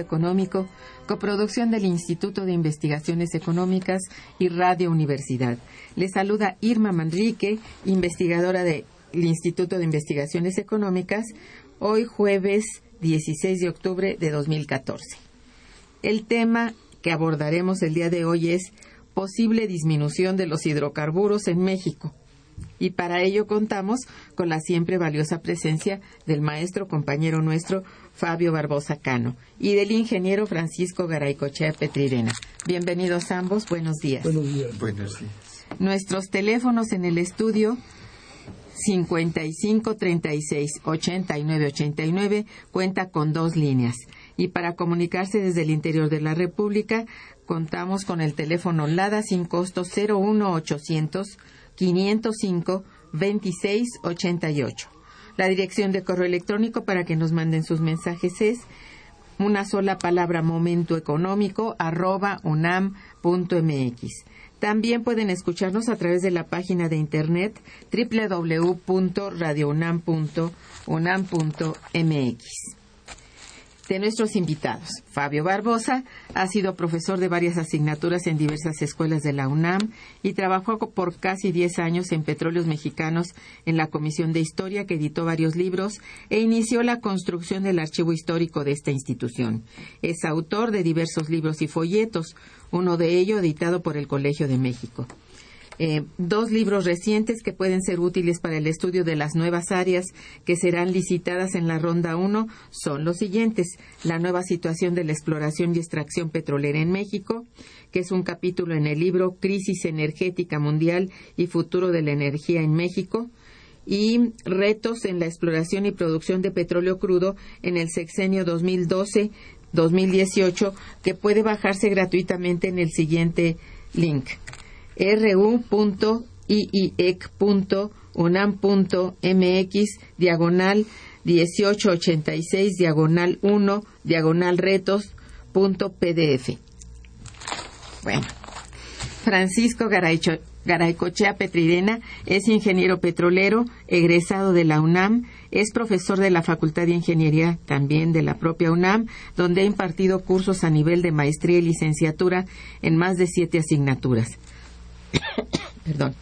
Económico, coproducción del Instituto de Investigaciones Económicas y Radio Universidad. Les saluda Irma Manrique, investigadora del Instituto de Investigaciones Económicas, hoy jueves 16 de octubre de 2014. El tema que abordaremos el día de hoy es posible disminución de los hidrocarburos en México. Y para ello contamos con la siempre valiosa presencia del maestro compañero nuestro Fabio Barbosa Cano y del ingeniero Francisco Garaycochea Petrirena. Bienvenidos ambos, buenos días. Buenos días. Buenos días. Nuestros teléfonos en el estudio 55 36 89 89 cuenta con dos líneas. Y para comunicarse desde el interior de la República, contamos con el teléfono LADA sin costo 01 800 505 26 88. La dirección de correo electrónico para que nos manden sus mensajes es una sola palabra momento económico arroba unam.mx. También pueden escucharnos a través de la página de internet www.radiounam.unam.mx de nuestros invitados. Fabio Barbosa ha sido profesor de varias asignaturas en diversas escuelas de la UNAM y trabajó por casi 10 años en Petróleos Mexicanos en la Comisión de Historia, que editó varios libros e inició la construcción del archivo histórico de esta institución. Es autor de diversos libros y folletos, uno de ellos editado por el Colegio de México. Eh, dos libros recientes que pueden ser útiles para el estudio de las nuevas áreas que serán licitadas en la ronda 1 son los siguientes. La nueva situación de la exploración y extracción petrolera en México, que es un capítulo en el libro Crisis energética mundial y futuro de la energía en México y retos en la exploración y producción de petróleo crudo en el sexenio 2012-2018 que puede bajarse gratuitamente en el siguiente link ru.iiec.unam.mx diagonal 1886 diagonal 1 diagonal retos pdf. Bueno, Francisco Garaycochea Petrirena es ingeniero petrolero, egresado de la UNAM, es profesor de la Facultad de Ingeniería también de la propia UNAM, donde ha impartido cursos a nivel de maestría y licenciatura en más de siete asignaturas. Perdón.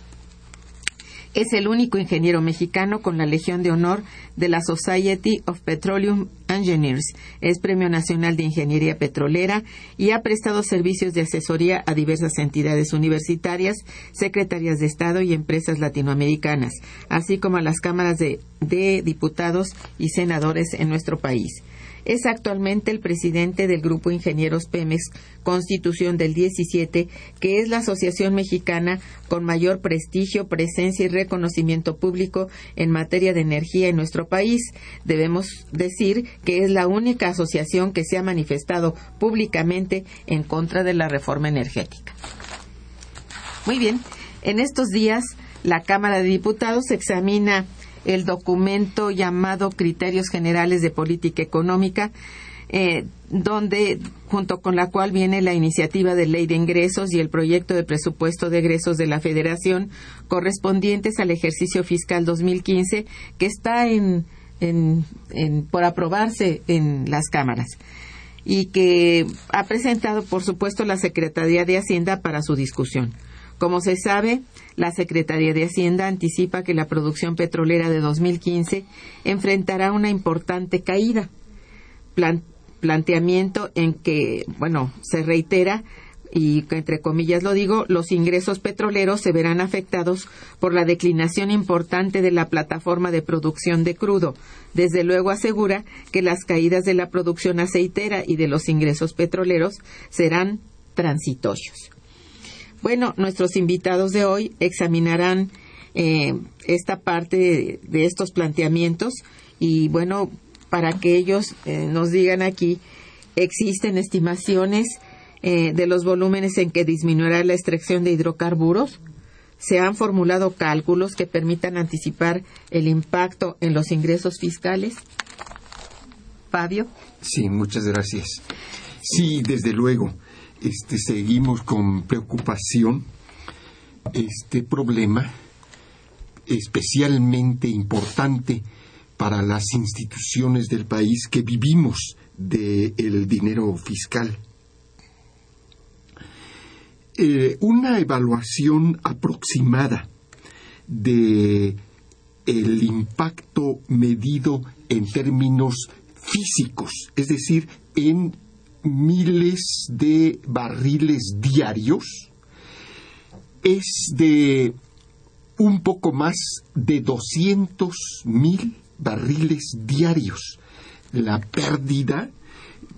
Es el único ingeniero mexicano con la Legión de Honor de la Society of Petroleum Engineers. Es Premio Nacional de Ingeniería Petrolera y ha prestado servicios de asesoría a diversas entidades universitarias, secretarias de Estado y empresas latinoamericanas, así como a las cámaras de, de diputados y senadores en nuestro país es actualmente el presidente del Grupo Ingenieros Pemex Constitución del 17, que es la asociación mexicana con mayor prestigio, presencia y reconocimiento público en materia de energía en nuestro país. Debemos decir que es la única asociación que se ha manifestado públicamente en contra de la reforma energética. Muy bien, en estos días la Cámara de Diputados examina el documento llamado Criterios Generales de Política Económica, eh, donde junto con la cual viene la iniciativa de ley de ingresos y el proyecto de presupuesto de egresos de la Federación correspondientes al ejercicio fiscal 2015 que está en, por aprobarse en las cámaras. y que ha presentado, por supuesto, la Secretaría de Hacienda para su discusión. Como se sabe, la Secretaría de Hacienda anticipa que la producción petrolera de 2015 enfrentará una importante caída. planteamiento en que, bueno, se reitera y entre comillas lo digo, los ingresos petroleros se verán afectados por la declinación importante de la plataforma de producción de crudo. Desde luego asegura que las caídas de la producción aceitera y de los ingresos petroleros serán transitorios. Bueno, nuestros invitados de hoy examinarán eh, esta parte de, estos planteamientos y bueno, para que ellos eh, nos digan aquí, existen estimaciones eh, de los volúmenes en que disminuirá la extracción de hidrocarburos. Se han formulado cálculos que permitan anticipar el impacto en los ingresos fiscales. Fabio. Sí, muchas gracias. Sí, desde luego, este, seguimos con preocupación este problema especialmente importante para las instituciones del país que vivimos del dinero fiscal. Eh, una evaluación aproximada de el impacto medido en términos físicos, es decir, en miles de barriles diarios, es de un poco más de 200 mil barriles diarios. La pérdida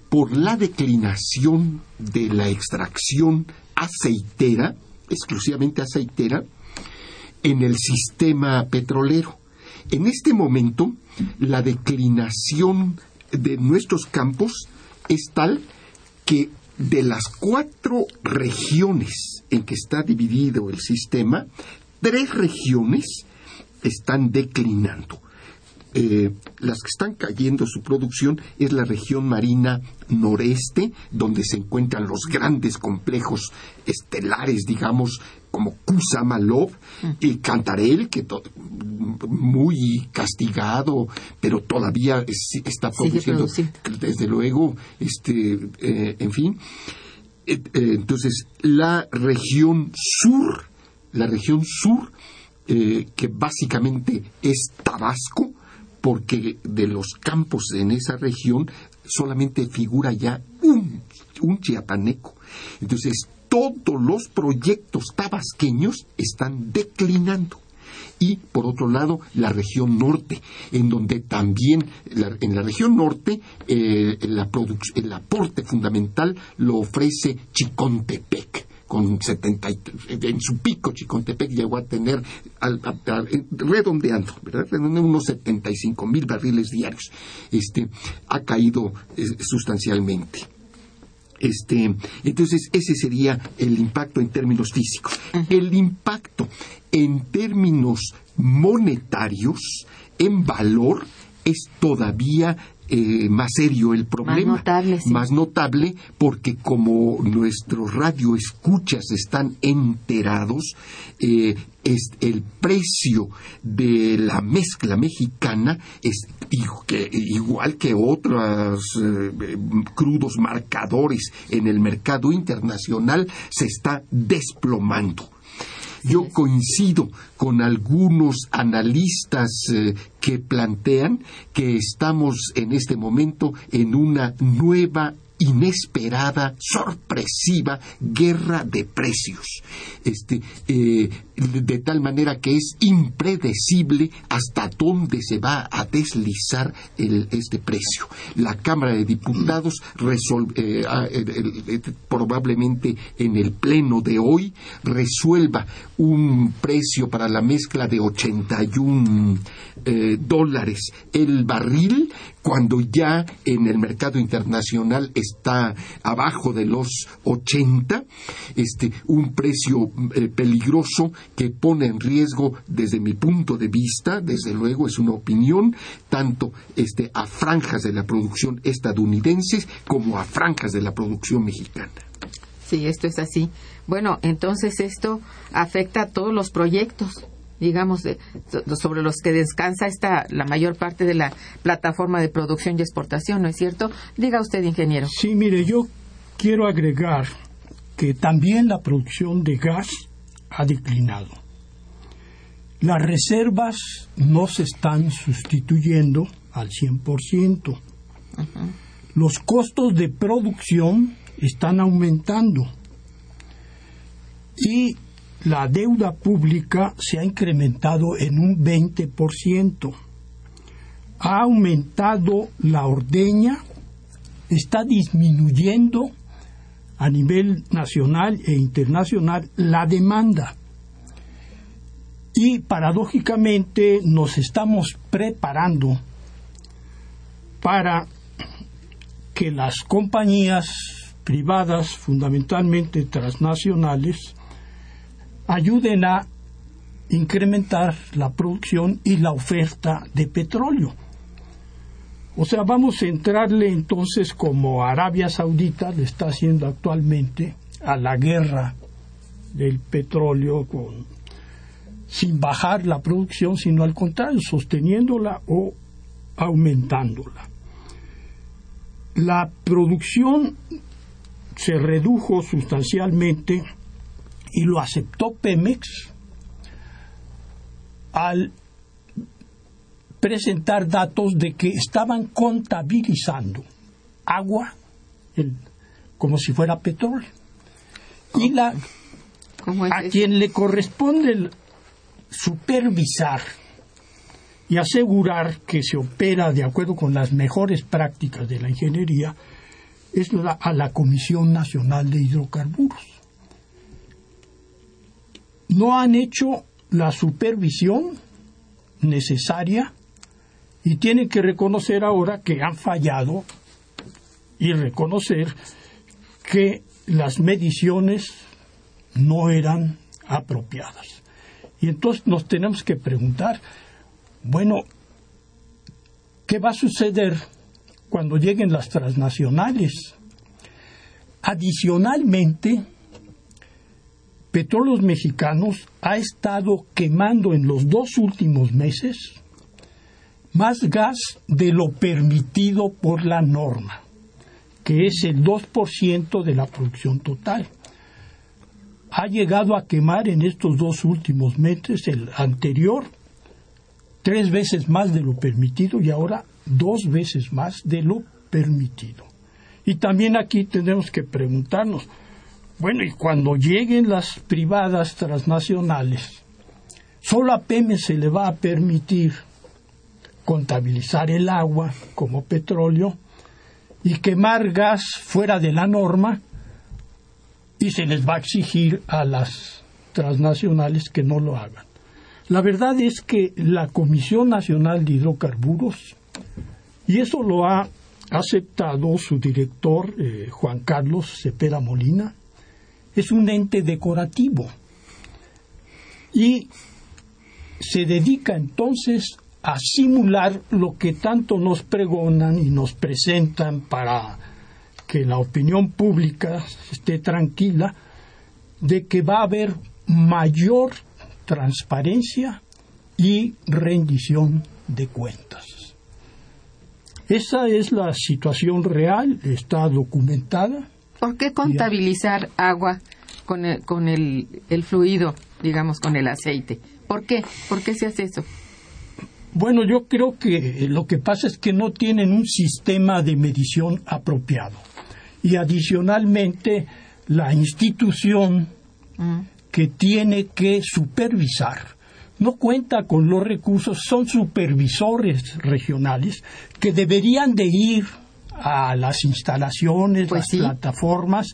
por la declinación de la extracción aceitera, exclusivamente aceitera, en el sistema petrolero. En este momento, la declinación de nuestros campos es tal que de las cuatro regiones en que está dividido el sistema, tres regiones están declinando. Eh, las que están cayendo su producción es la región marina noreste, donde se encuentran los grandes complejos estelares, digamos, como Kusamalov y Cantarel, que muy castigado, pero todavía está produciendo, desde luego, este, eh, en fin. Eh, entonces, la región sur, la región sur, que básicamente es Tabasco, porque de los campos en esa región solamente figura ya un, un chiapaneco. Entonces, todos los proyectos tabasqueños están declinando y por otro lado la región norte, en donde también en la región norte eh, el aporte fundamental lo ofrece Chicontepec con 70, en su pico Chicontepec llegó a tener, redondeando, ¿verdad? unos 75 mil barriles diarios. Este, ha caído eh, sustancialmente. Este, entonces, ese sería el impacto en términos físicos. El impacto en términos monetarios, en valor, es todavía eh, más serio el problema. Más notable, Más notable porque como nuestros radioescuchas están enterados, eh, es el precio de la mezcla mexicana es que, igual que otros eh, crudos marcadores en el mercado internacional se está desplomando. Yo coincido con algunos analistas eh, que plantean que estamos en este momento en una nueva inesperada, sorpresiva guerra de precios. Este, eh, de tal manera que es impredecible hasta dónde se va a deslizar este precio. La Cámara de Diputados eh, ah, probablemente en el pleno de hoy resuelva un precio para la mezcla de 81 eh, dólares el barril cuando ya en el mercado internacional está abajo de los 80, este, un precio eh, peligroso que pone en riesgo desde mi punto de vista, desde luego es una opinión, tanto este, a franjas de la producción estadounidenses como a franjas de la producción mexicana. Sí, esto es así. Bueno, entonces esto afecta a todos los proyectos digamos, sobre los que descansa esta, la mayor parte de la plataforma de producción y exportación, ¿no es cierto? Diga usted, ingeniero. Sí, mire, yo quiero agregar que también la producción de gas ha declinado. Las reservas no se están sustituyendo al 100%. Los costos de producción están aumentando y la deuda pública se ha incrementado en un 20%. Ha aumentado la ordeña, está disminuyendo a nivel nacional e internacional la demanda. Y paradójicamente nos estamos preparando para que las compañías privadas, fundamentalmente transnacionales, ayuden a incrementar la producción y la oferta de petróleo. O sea, vamos a entrarle entonces como Arabia Saudita le está haciendo actualmente a la guerra del petróleo con, sin bajar la producción, sino al contrario, sosteniéndola o aumentándola. La producción se redujo sustancialmente y lo aceptó Pemex al presentar datos de que estaban contabilizando agua como si fuera petróleo. Y la, a quien le corresponde supervisar y asegurar que se opera de acuerdo con las mejores prácticas de la ingeniería es a la Comisión Nacional de Hidrocarburos no han hecho la supervisión necesaria y tienen que reconocer ahora que han fallado y reconocer que las mediciones no eran apropiadas. Y entonces nos tenemos que preguntar, bueno, ¿qué va a suceder cuando lleguen las transnacionales? Adicionalmente, Petróleos Mexicanos ha estado quemando en los dos últimos meses más gas de lo permitido por la norma, que es el 2% de la producción total. Ha llegado a quemar en estos dos últimos meses, el anterior, tres veces más de lo permitido y ahora dos veces más de lo permitido. Y también aquí tenemos que preguntarnos, bueno, y cuando lleguen las privadas transnacionales, solo a Pemex se le va a permitir contabilizar el agua como petróleo y quemar gas fuera de la norma y se les va a exigir a las transnacionales que no lo hagan. La verdad es que la Comisión Nacional de Hidrocarburos, y eso lo ha aceptado su director eh, Juan Carlos Cepeda Molina, es un ente decorativo y se dedica entonces a simular lo que tanto nos pregonan y nos presentan para que la opinión pública esté tranquila de que va a haber mayor transparencia y rendición de cuentas. Esa es la situación real, está documentada ¿Por qué contabilizar agua con, el, con el, fluido, digamos, con el aceite? ¿Por qué? ¿Por qué se hace eso? Bueno, yo creo que lo que pasa es que no tienen un sistema de medición apropiado. Y adicionalmente, la institución mm. que tiene que supervisar no cuenta con los recursos, son supervisores regionales que deberían de ir a las instalaciones, pues las plataformas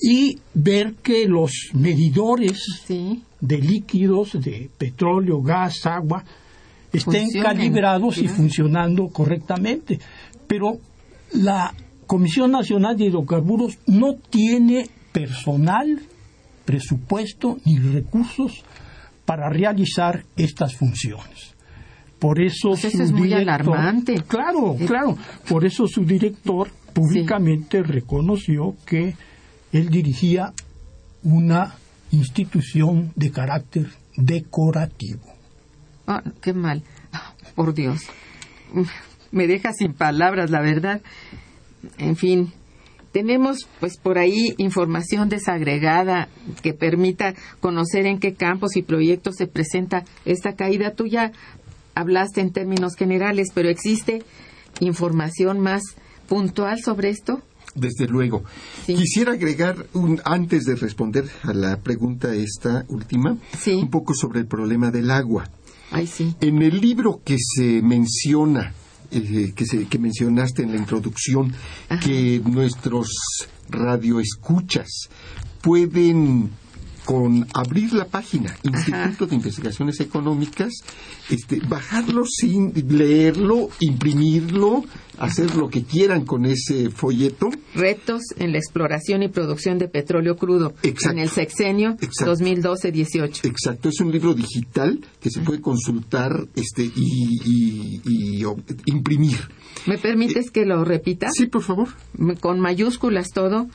y ver que los medidores de líquidos, de petróleo, gas, agua, estén calibrados y funcionando correctamente. Pero la Comisión Nacional de Hidrocarburos no tiene personal, presupuesto ni recursos para realizar estas funciones. Por eso pues es muy alarmante. Claro, claro. Por eso su director públicamente reconoció que él dirigía una institución de carácter decorativo. Ah, qué mal. Por Dios. Me deja sin palabras, la verdad. En fin, tenemos pues por ahí información desagregada que permita conocer en qué campos y proyectos se presenta esta caída. Tú ya hablaste en términos generales, pero ¿existe información más puntual sobre esto? Desde luego. Sí. Quisiera agregar, un, antes de responder a la pregunta esta última, Sí. un poco sobre el problema del agua. Ay, sí. En el libro que se menciona, eh, que, se- que mencionaste en la introducción, Ajá. que nuestros radioescuchas pueden con abrir la página Instituto de Investigaciones Económicas, este, bajarlo sin leerlo, imprimirlo, hacer lo que quieran con ese folleto. Retos en la exploración y producción de petróleo crudo Exacto. en el sexenio Exacto. 2012-18. Exacto, es un libro digital que se puede consultar este, y, y- y, o, imprimir. ¿Me permites que lo repita? Sí, por favor. con mayúsculas todo,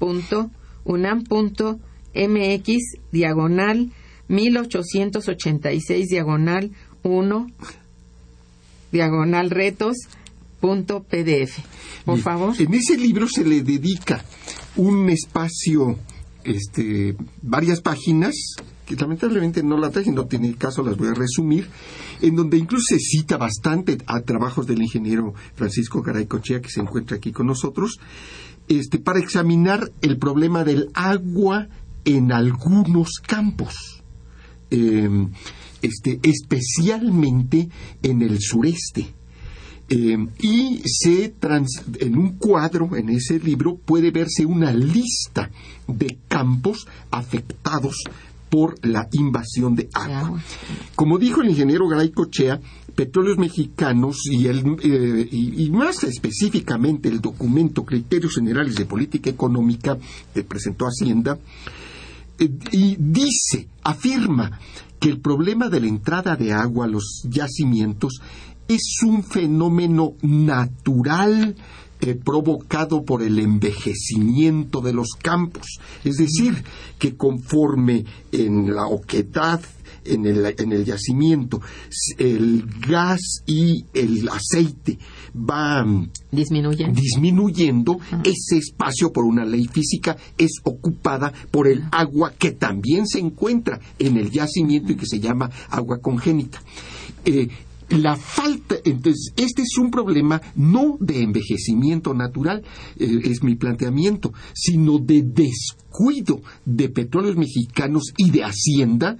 ru.iiec.unam.mx diagonal 1886 diagonal 1 diagonal retos punto pdf. Por Bien. favor. En ese libro se le dedica un espacio, este, varias páginas, que lamentablemente no la traje, no tiene caso, las voy a resumir, en donde incluso se cita bastante a trabajos del ingeniero Francisco Garay Cochea, que se encuentra aquí con nosotros, este, para examinar el problema del agua en algunos campos. Eh, este, especialmente en el sureste. Eh, y se trans- en un cuadro, en ese libro, puede verse una lista de campos afectados por la invasión de agua. Como dijo el ingeniero Garay Cochea, Petróleos Mexicanos y, el, eh, y, y más específicamente el documento Criterios Generales de Política Económica que presentó Hacienda, eh, y dice, afirma que el problema de la entrada de agua a los yacimientos es un fenómeno natural eh, provocado por el envejecimiento de los campos. Es decir, que conforme en la oquedad, en el, en el yacimiento, el gas y el aceite van Disminuye. disminuyendo, ese espacio por una ley física es ocupada por el agua que también se encuentra en el yacimiento y que se llama agua congénita. Eh, la falta, entonces, este es un problema no de envejecimiento natural, eh, es mi planteamiento, sino de descuido de petróleos mexicanos y de Hacienda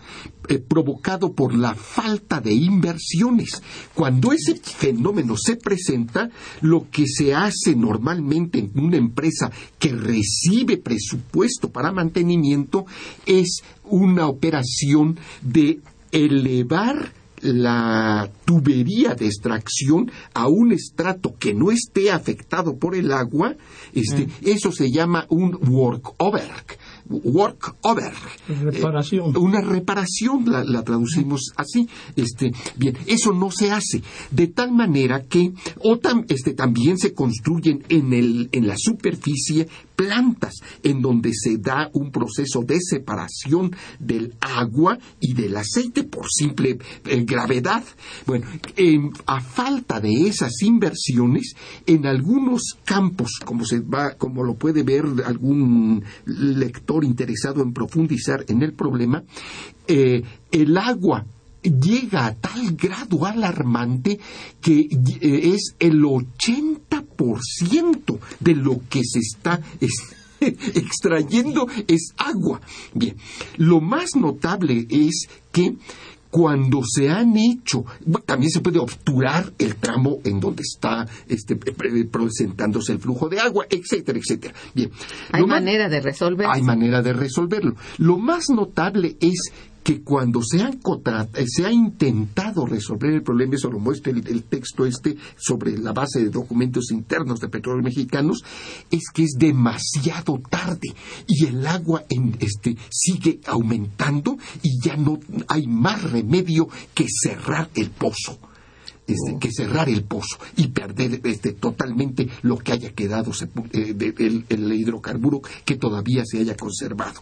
eh, provocado por la falta de inversiones. Cuando ese fenómeno se presenta, lo que se hace normalmente en una empresa que recibe presupuesto para mantenimiento es una operación de elevar la tubería de extracción a un estrato que no esté afectado por el agua, este, eso se llama un workover. Workover. Reparación. Eh, una reparación, la, la traducimos así. Este, bien, eso no se hace. De tal manera que, o tam- este, también se construyen en, el, en la superficie plantas en donde se da un proceso de separación del agua y del aceite por simple eh, gravedad. Bueno, a falta de esas inversiones, en algunos campos, como se va, como lo puede ver algún lector interesado en profundizar en el problema, eh, el agua llega a tal grado alarmante que eh, es el 80% de lo que se está es- extrayendo es agua. Bien, lo más notable es que cuando se han hecho, también se puede obturar el tramo en donde está este, pre- presentándose el flujo de agua, etcétera, etcétera. Bien, Hay más- manera de resolver. hay manera de resolverlo. Lo más notable es que cuando se, han eh, se ha intentado resolver el problema, eso lo muestra el, el texto este sobre la base de documentos internos de petróleos mexicanos, es que es demasiado tarde y el agua en, este, sigue aumentando y ya no hay más remedio que cerrar el pozo. Este, Oh. que cerrar el pozo y perder este, totalmente lo que haya quedado eh, de- el, el hidrocarburo que todavía se haya conservado.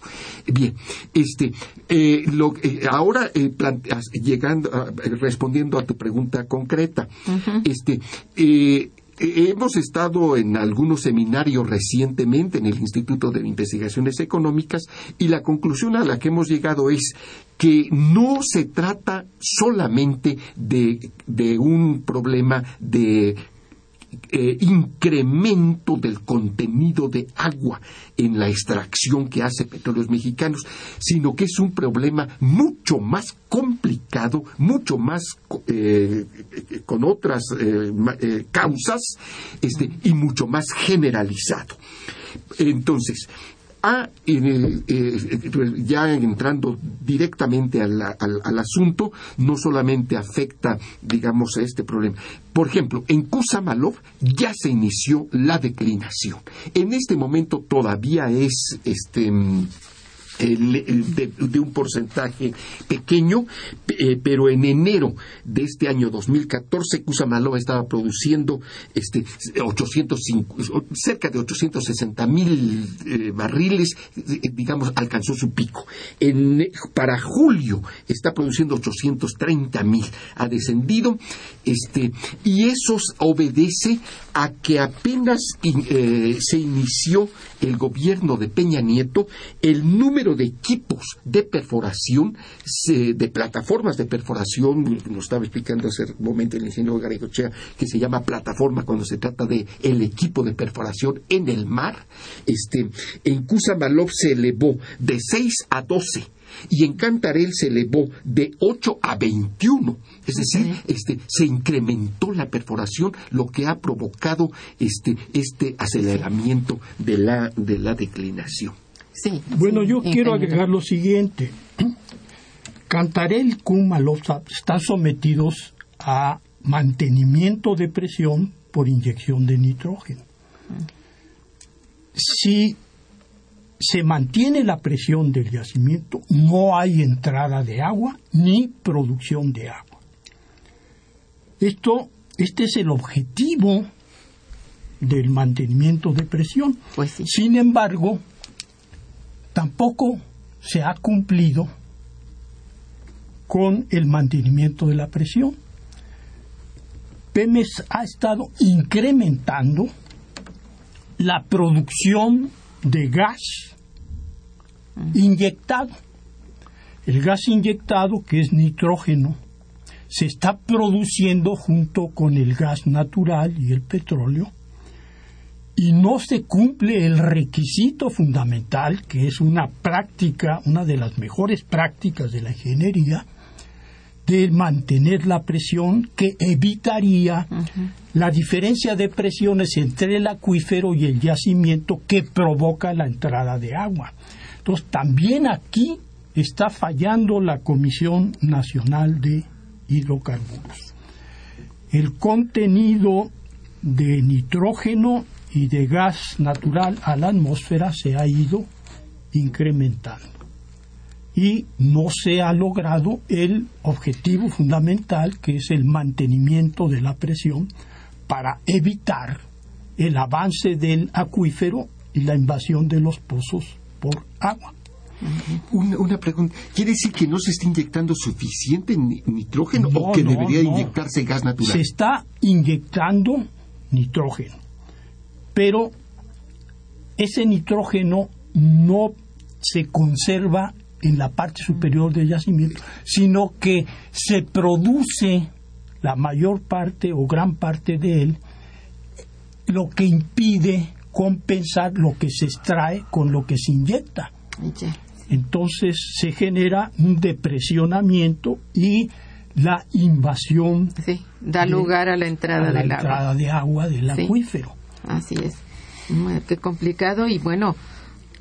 Bien, este, eh, lo- eh, ahora planteas- llegando, respondiendo a tu pregunta concreta, este, Hemos estado en algunos seminarios recientemente en el Instituto de Investigaciones Económicas y la conclusión a la que hemos llegado es que no se trata solamente de, de un problema de eh, incremento del contenido de agua en la extracción que hace Petróleos Mexicanos, sino que es un problema mucho más complicado, mucho más eh, eh, con otras causas este, y mucho más generalizado. Entonces, ha, eh, ya entrando directamente al, al- al asunto, no solamente afecta, digamos, a este problema. Por ejemplo, en Kusamalov ya se inició la declinación. En este momento todavía es este. De, un porcentaje pequeño, eh, pero en enero de este año 2014 Kusamalova estaba produciendo este 805, cerca de 860 mil eh, barriles, eh, digamos, alcanzó su pico. En, para julio está produciendo 830 mil, ha descendido, este, y eso obedece a que apenas se inició el gobierno de Peña Nieto, el número de equipos de perforación, de plataformas de perforación, nos estaba explicando hace un momento el ingeniero Garaycochea, que se llama plataforma cuando se trata de el equipo de perforación en el mar, este, en Kusamalov se elevó de 6 a 12 y en Cantarell se elevó de 8 a 21. Es decir, este, se incrementó la perforación, lo que ha provocado este, este aceleramiento de la, de la declinación. Sí. Bueno, sí, yo quiero agregar lo siguiente. Cantarell y Kumalov están sometidos a mantenimiento de presión por inyección de nitrógeno. Si se mantiene la presión del yacimiento, no hay entrada de agua ni producción de agua. Esto, este es el objetivo del mantenimiento de presión. Pues sí. Sin embargo, tampoco se ha cumplido con el mantenimiento de la presión. Pemex ha estado incrementando la producción de gas inyectado. El gas inyectado, que es nitrógeno, se está produciendo junto con el gas natural y el petróleo y no se cumple el requisito fundamental, que es una práctica, una de las mejores prácticas de la ingeniería, de mantener la presión que evitaría la diferencia de presiones entre el acuífero y el yacimiento que provoca la entrada de agua. Entonces, también aquí está fallando la Comisión Nacional de Hidrocarburos. El contenido de nitrógeno y de gas natural a la atmósfera se ha ido incrementando y no se ha logrado el objetivo fundamental que es el mantenimiento de la presión para evitar el avance del acuífero y la invasión de los pozos por agua. Una, una pregunta, ¿quiere decir que no se está inyectando suficiente ni- nitrógeno No, o que no, debería no. inyectarse gas natural? Se está inyectando nitrógeno, pero ese nitrógeno no se conserva en la parte superior del yacimiento, sino que se produce la mayor parte o gran parte de él, lo que impide compensar lo que se extrae con lo que se inyecta. Entonces se genera un depresionamiento y la invasión Sí, da de- lugar a la entrada a la del agua. de agua del Sí. acuífero. Así es. Qué complicado y bueno,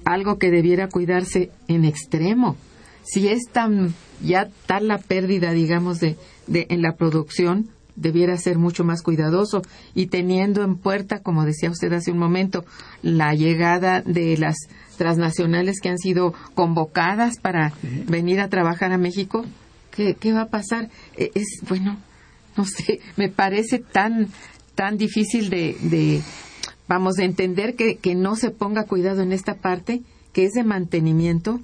algo que debiera cuidarse en extremo. Si es tan ya tal la pérdida, digamos, de, de en la producción, debiera ser mucho más cuidadoso y teniendo en puerta, como decía usted hace un momento, la llegada de las transnacionales que han sido convocadas para venir a trabajar a México, ¿qué, qué va a pasar? Eh, Es bueno, no sé, me parece tan, tan difícil de, de vamos, de entender que, que no se ponga cuidado en esta parte, que es de mantenimiento.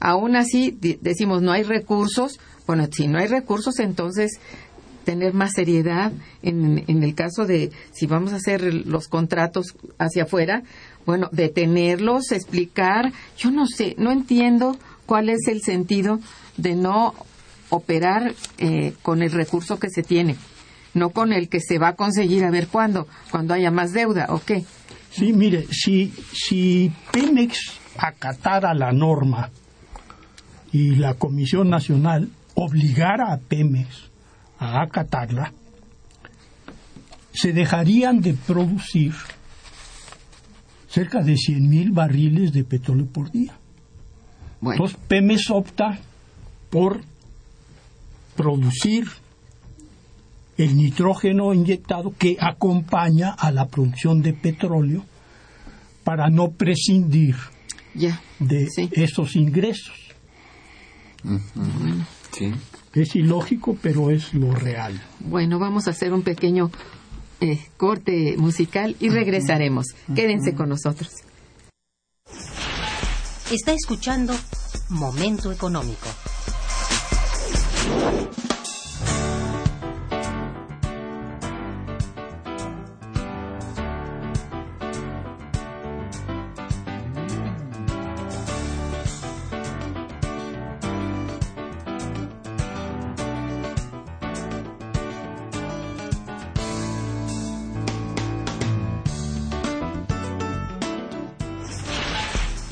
Aún así, decimos, no hay recursos. Bueno, si no hay recursos, entonces tener más seriedad en, en el caso de si vamos a hacer los contratos hacia afuera, bueno, detenerlos, explicar. Yo no sé, no entiendo cuál es el sentido de no operar eh, con el recurso que se tiene, no con el que se va a conseguir a ver cuándo, cuando haya más deuda o qué. Sí, mire, si, si Pemex acatara la norma y la Comisión Nacional obligara a Pemex a acatarla, se dejarían de producir cerca de 100.000 barriles de petróleo por día. Entonces Pemex opta por producir el nitrógeno inyectado que acompaña a la producción de petróleo para no prescindir de esos ingresos. Es ilógico, pero es lo real. Bueno, vamos a hacer un pequeño eh, corte musical y regresaremos. Quédense con nosotros. Está escuchando Momento Económico.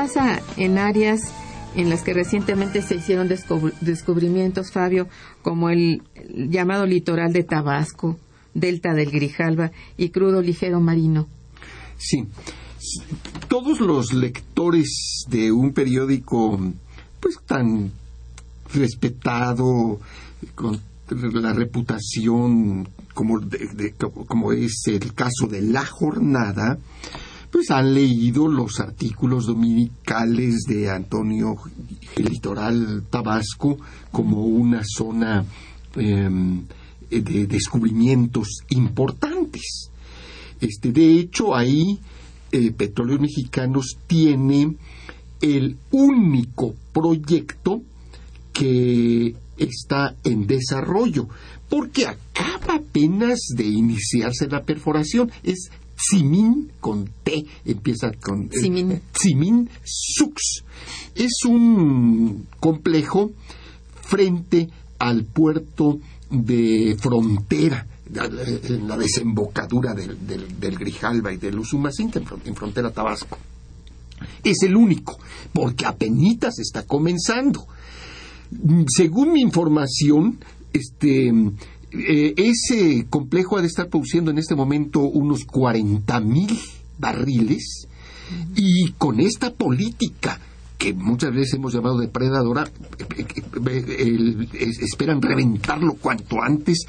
Pasa en áreas en las que recientemente se hicieron descubrimientos, Fabio, como el llamado litoral de Tabasco, delta del Grijalva y crudo ligero marino? Sí. Todos los lectores de un periódico pues tan respetado con la reputación como, como es el caso de La Jornada, pues han leído los artículos dominicales de Antonio Litoral Tabasco como una zona em, de descubrimientos importantes. Este, de hecho, ahí eh, Petróleos Mexicanos tiene el único proyecto que está en desarrollo, porque acaba apenas de iniciarse la perforación. Es Simin con T, empieza con Simin. Simin Sux. Es un complejo frente al puerto de frontera, en la desembocadura del, del, del Grijalba y del Usumacinta, en frontera Tabasco. Es el único, porque apenas está comenzando. Mm, Según mi información, este, eh, ese complejo ha de estar produciendo en este momento unos 40 mil barriles y con esta política que muchas veces hemos llamado depredadora, eh, eh, esperan reventarlo cuanto antes,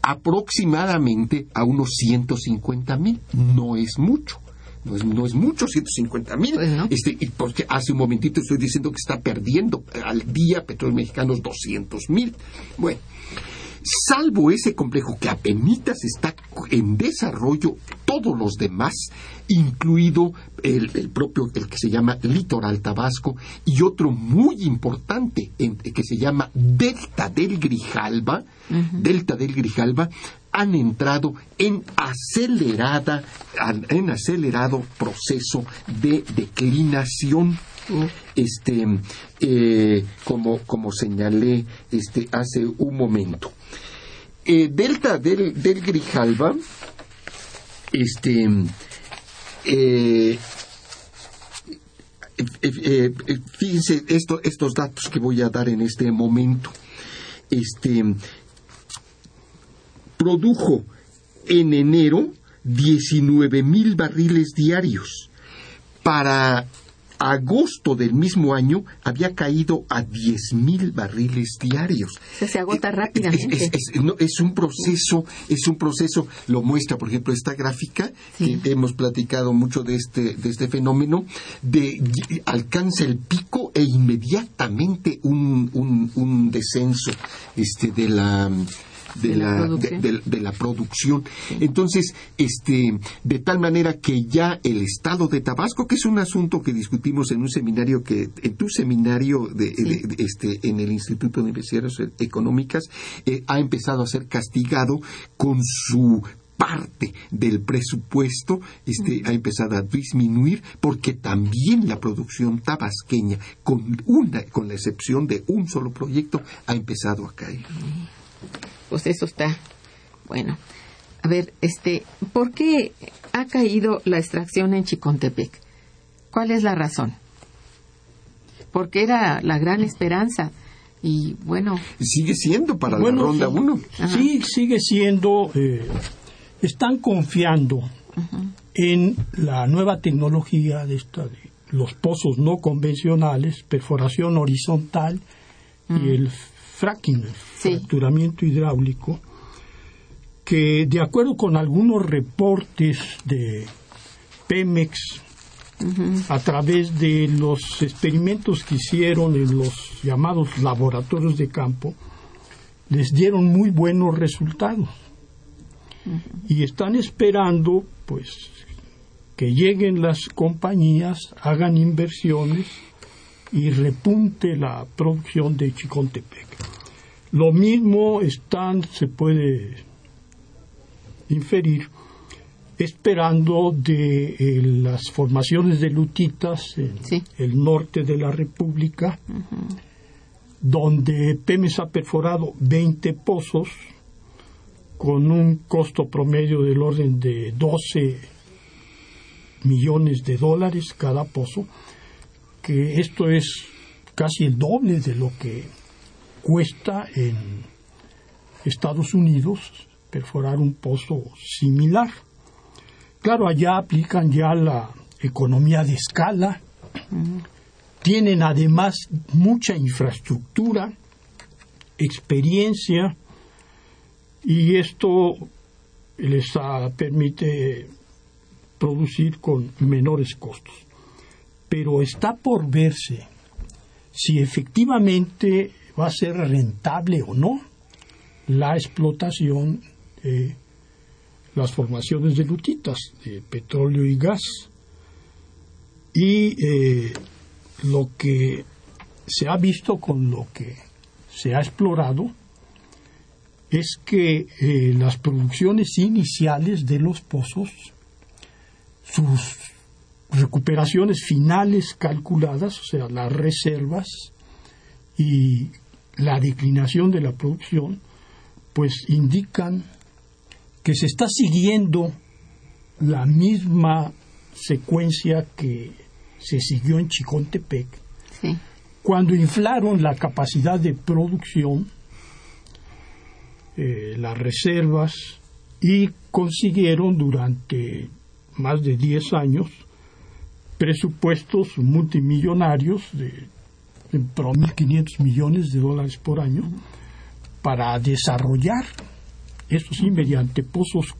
aproximadamente a unos 150 mil. No es mucho. No es, no es mucho, 150 mil. Pues. Este, y porque hace un momentito estoy diciendo que está perdiendo al día petróleos mexicanos 200 mil. Bueno, salvo ese complejo que apenas está en desarrollo, todos los demás, incluido el, el propio, el que se llama Litoral Tabasco, y otro muy importante en- que se llama Delta del Grijalba, Delta del Grijalba, han entrado en acelerada, en acelerado proceso de declinación este eh, como como señalé este hace un momento Eh, delta del, del Grijalba este eh, eh, fíjense esto, estos datos que voy a dar en este momento este produjo en enero 19 mil barriles diarios. Para agosto del mismo año había caído a 10 mil barriles diarios. O sea, se agota Es, rápidamente. es- es- no, es un proceso, es un proceso, lo muestra, por ejemplo, esta gráfica, Sí. que hemos platicado mucho de este, de este fenómeno, de alcanza el pico e inmediatamente un, un, un descenso este, de la de, De la de- la producción. Entonces, este, de tal manera que ya el estado de Tabasco, que es un asunto que discutimos en un seminario que, en tu seminario de- este, en el Instituto de Investigaciones Económicas, eh, ha empezado a ser castigado con su parte del presupuesto este, ha empezado a disminuir porque también la producción tabasqueña con una con la excepción de un solo proyecto ha empezado a caer Pues eso está bueno. A ver, este, ¿por qué ha caído la extracción en Chicontepec? ¿Cuál es la razón? Porque era la gran esperanza y bueno, sigue siendo para Bueno, la ronda sí. 1 Sí, sigue siendo. eh, están confiando en la nueva tecnología de esta de los pozos no convencionales, perforación horizontal y el fracking, Sí. fracturamiento hidráulico, que de acuerdo con algunos reportes de Pemex a través de los experimentos que hicieron en los llamados laboratorios de campo, les dieron muy buenos resultados. Y están esperando, pues, que lleguen las compañías, hagan inversiones y repunte la producción de Chicontepec. Lo mismo están, se puede inferir, esperando de eh, las formaciones de lutitas en Sí. el norte de la República, donde Pemex ha perforado 20 pozos con un costo promedio del orden de 12 millones de dólares cada pozo, que esto es casi el doble de lo que cuesta en Estados Unidos perforar un pozo similar. Claro, allá aplican ya la economía de escala, tienen además mucha infraestructura, experiencia, y esto les ah, permite producir con menores costos. Pero está por verse si efectivamente va a ser rentable o no la explotación de las formaciones de lutitas, de petróleo y gas. Y eh, lo que se ha visto con lo que se ha explorado es que eh, las producciones iniciales de los pozos, sus recuperaciones finales calculadas, o sea, las reservas y la declinación de la producción, pues indican que se está siguiendo la misma secuencia que se siguió en Chicontepec, Sí. cuando inflaron la capacidad de producción, eh, las reservas, y consiguieron durante más de 10 años presupuestos multimillonarios de, pro 1.500 millones de dólares por año para desarrollar, eso sí, mediante pozos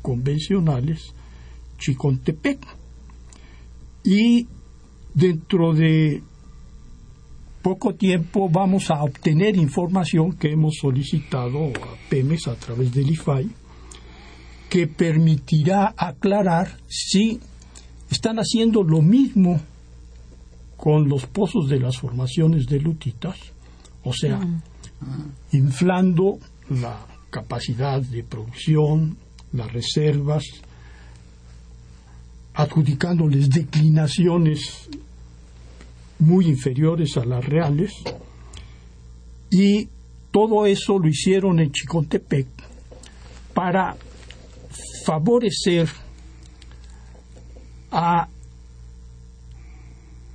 convencionales, Chicontepec. Y dentro de poco tiempo vamos a obtener información que hemos solicitado a Pemex a través del IFAI, que permitirá aclarar si están haciendo lo mismo con los pozos de las formaciones de lutitas, o sea, inflando la capacidad de producción, las reservas, adjudicándoles declinaciones muy inferiores a las reales, y todo eso lo hicieron en Chicontepec para favorecer a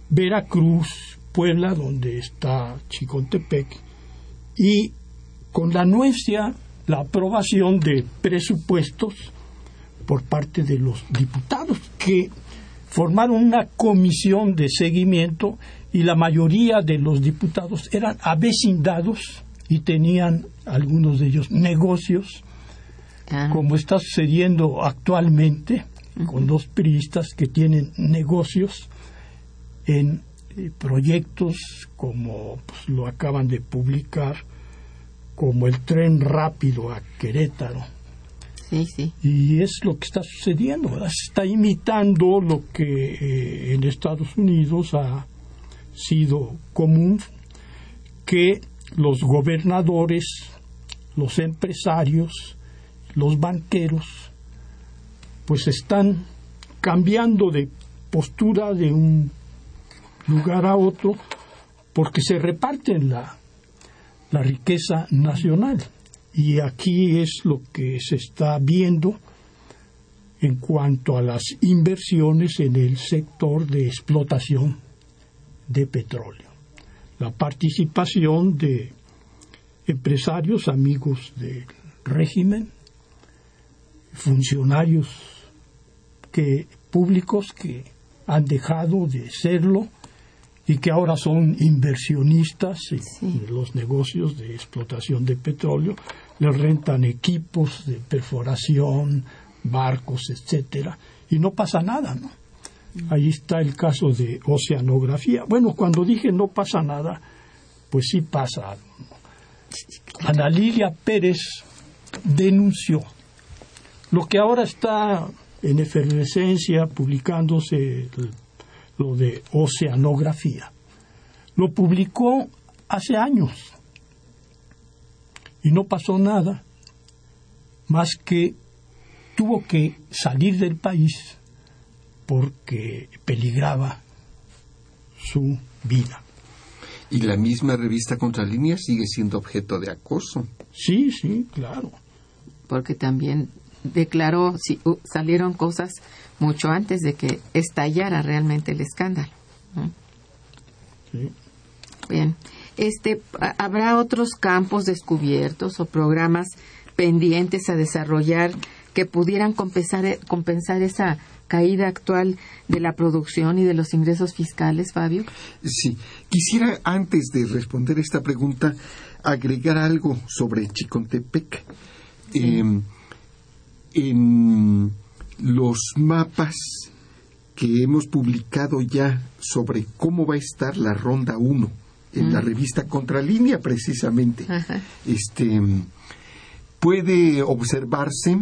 Veracruz, Puebla, donde está Chicontepec, y con la anuencia, la aprobación de presupuestos por parte de los diputados que formaron una comisión de seguimiento y la mayoría de los diputados eran avecindados y tenían algunos de ellos negocios Ah, como está sucediendo actualmente con dos priistas que tienen negocios en eh, proyectos como pues, lo acaban de publicar, como el tren rápido a Querétaro. sí, sí. Y es lo que está sucediendo, ¿verdad? Se está imitando lo que eh, en Estados Unidos ha sido común, que los gobernadores, los empresarios, los banqueros, pues están cambiando de postura de un lugar a otro porque se reparten la, la riqueza nacional. Y aquí es lo que se está viendo en cuanto a las inversiones en el sector de explotación de petróleo. La participación de empresarios amigos del régimen, funcionarios que, públicos que han dejado de serlo y que ahora son inversionistas en Sí. los negocios de explotación de petróleo, les rentan equipos de perforación, barcos, etcétera, y no pasa nada, ¿no? Ahí está el caso de oceanografía. Bueno, cuando dije no pasa nada, pues sí pasa algo. Ana Lilia Pérez denunció lo que ahora está en efervescencia publicándose lo de oceanografía. Lo publicó hace años y no pasó nada más que tuvo que salir del país porque peligraba su vida. Y la misma revista Contralínea sigue siendo objeto de acoso. Sí, sí, claro. porque también declaró, si uh, salieron cosas mucho antes de que estallara realmente el escándalo. ¿no? Sí. Bien, este, ha- ¿habrá otros campos descubiertos o programas pendientes a desarrollar que pudieran compensar, compensar esa caída actual de la producción y de los ingresos fiscales, Fabio? Sí, quisiera antes de responder esta pregunta agregar algo sobre Chicontepec. Eh, en los mapas que hemos publicado ya sobre cómo va a estar la ronda 1 en la revista Contralínea precisamente, Ajá. este puede observarse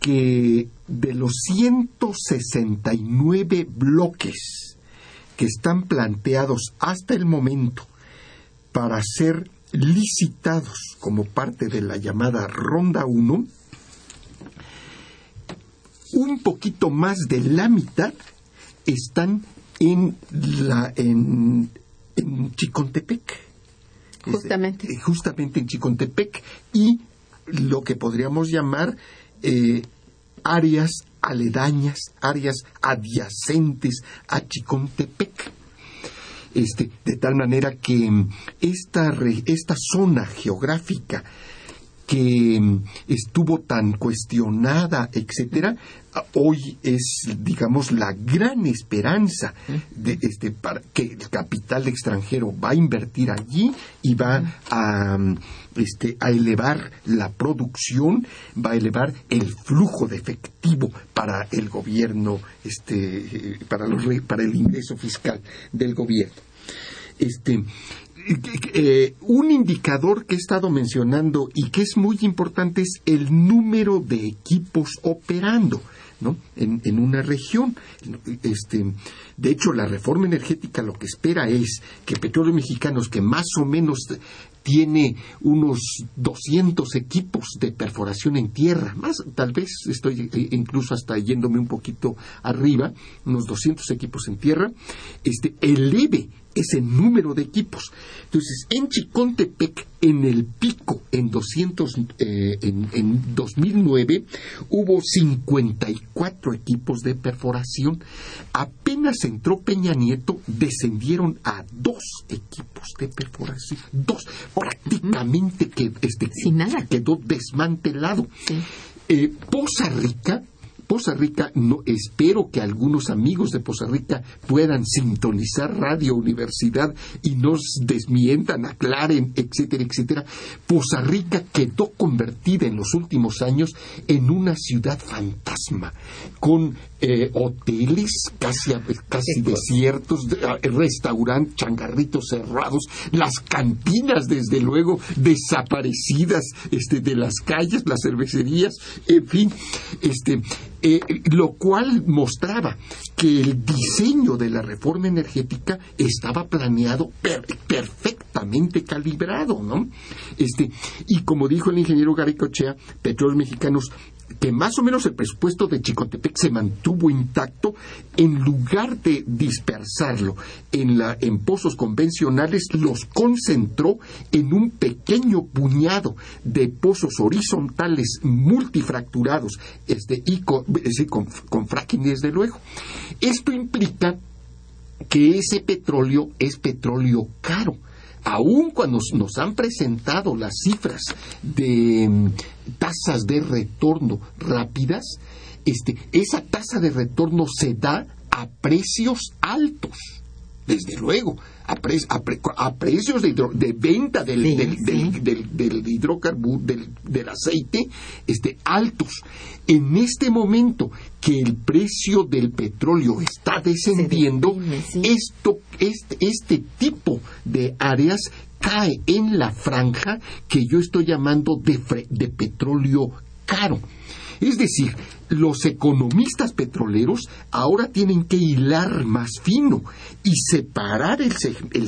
que de los 169 bloques que están planteados hasta el momento para ser licitados como parte de la llamada Ronda 1, un poquito más de la mitad están en la en, en Chicontepec. Justamente. Este, justamente en Chicontepec y lo que podríamos llamar eh, áreas aledañas, áreas adyacentes a Chicontepec. Este, de tal manera que mm, esta, re- esta zona geográfica que mm, estuvo tan cuestionada, etcétera, hoy es, digamos, la gran esperanza de este para que el capital extranjero va a invertir allí y va a mm, este a elevar la producción, va a elevar el flujo de efectivo para el gobierno, este eh, para los para el ingreso fiscal del gobierno. Este eh, un indicador que he estado mencionando y que es muy importante es el número de equipos operando ¿no? en, una región. Este, de hecho, la reforma energética lo que espera es que Petróleos Mexicanos, que más o menos tiene unos 200 equipos de perforación en tierra, más tal vez estoy eh, incluso hasta yéndome un poquito arriba, unos 200 equipos en tierra, este eleve ese número de equipos. Entonces, en Chicontepec, en el pico, en 200, eh, en, en 2009, hubo 54 equipos de perforación. Apenas entró Peña Nieto, descendieron a dos equipos de perforación. Dos, prácticamente que este, Sin nada. quedó desmantelado. Sí. Eh, Poza Rica, Poza Rica, no, espero que algunos amigos de Poza Rica puedan sintonizar Radio Universidad y nos desmientan, aclaren, etcétera, etcétera. Poza Rica quedó convertida en los últimos años en una ciudad fantasma, con eh, hoteles casi, casi desiertos, de- ah, restaurantes, changarritos cerrados, las cantinas, desde luego, desaparecidas este, de las calles, las cervecerías, en fin, este, eh, lo cual mostraba que el diseño de la reforma energética estaba planeado per- perfectamente calibrado, ¿no? Este, y como dijo el ingeniero Gary Cochea, Petróleos Mexicanos que más o menos el presupuesto de Chicotepec se mantuvo intacto en lugar de dispersarlo en, la, en pozos convencionales, los concentró en un pequeño puñado de pozos horizontales multifracturados este, y con, con, fracking desde luego. Esto implica que ese petróleo es petróleo caro. Aun cuando nos, han presentado las cifras de tasas de retorno rápidas, este, esa tasa de retorno se da a precios altos, desde luego, a, pre- a pre- a precios de, hidro- de venta del, Sí, del- del- sí. del, del hidrocarburo, del, del aceite, este, altos. En este momento que el precio del petróleo está descendiendo, sí. esto, este, este tipo de áreas cae en la franja que yo estoy llamando de, petróleo caro. Es decir, los economistas petroleros ahora tienen que hilar más fino y separar el,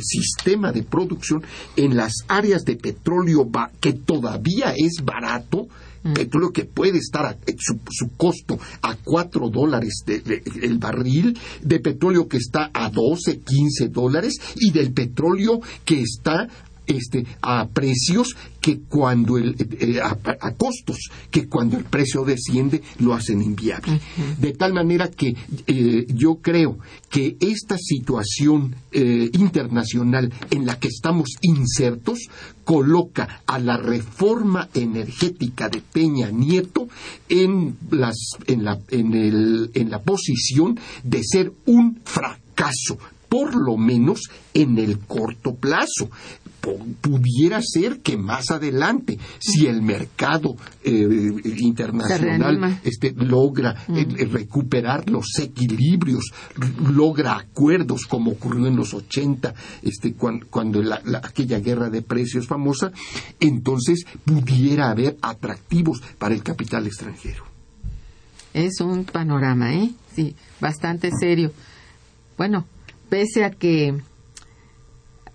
sistema de producción en las áreas de petróleo que todavía es barato, petróleo que puede estar a, eh, su, su costo a 4 dólares el barril, de petróleo que está a 12, 15 dólares y del petróleo que está este, a precios que cuando el, eh, a, a costos que cuando el precio desciende lo hacen inviable. De tal manera que eh, yo creo que esta situación eh, internacional en la que estamos insertos coloca a la reforma energética de Peña Nieto en, las, en, la, en, el, en la posición de ser un fracaso por lo menos en el corto plazo. Pudiera ser que más adelante, si el mercado eh, internacional este, logra eh, eh, recuperar los equilibrios, logra acuerdos como ocurrió en los 80, este, cuan- cuando, la- la- aquella guerra de precios famosa, entonces pudiera haber atractivos para el capital extranjero. Es un panorama, ¿eh? Sí, bastante serio. Bueno, pese a que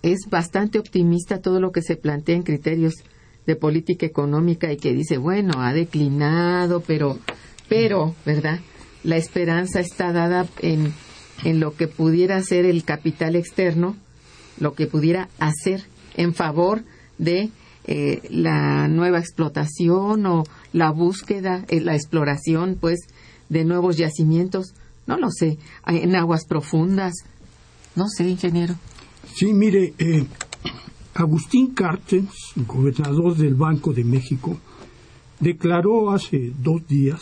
es bastante optimista todo lo que se plantea en criterios de política económica y que dice, bueno, ha declinado, pero, pero, ¿verdad? La esperanza está dada en, en lo que pudiera ser el capital externo, lo que pudiera hacer en favor de eh, la nueva explotación o la búsqueda, eh, la exploración, pues, de nuevos yacimientos. No lo sé, en aguas profundas. No sé, ingeniero. Sí, mire, eh, Agustín Cartes, gobernador del Banco de México, declaró hace dos días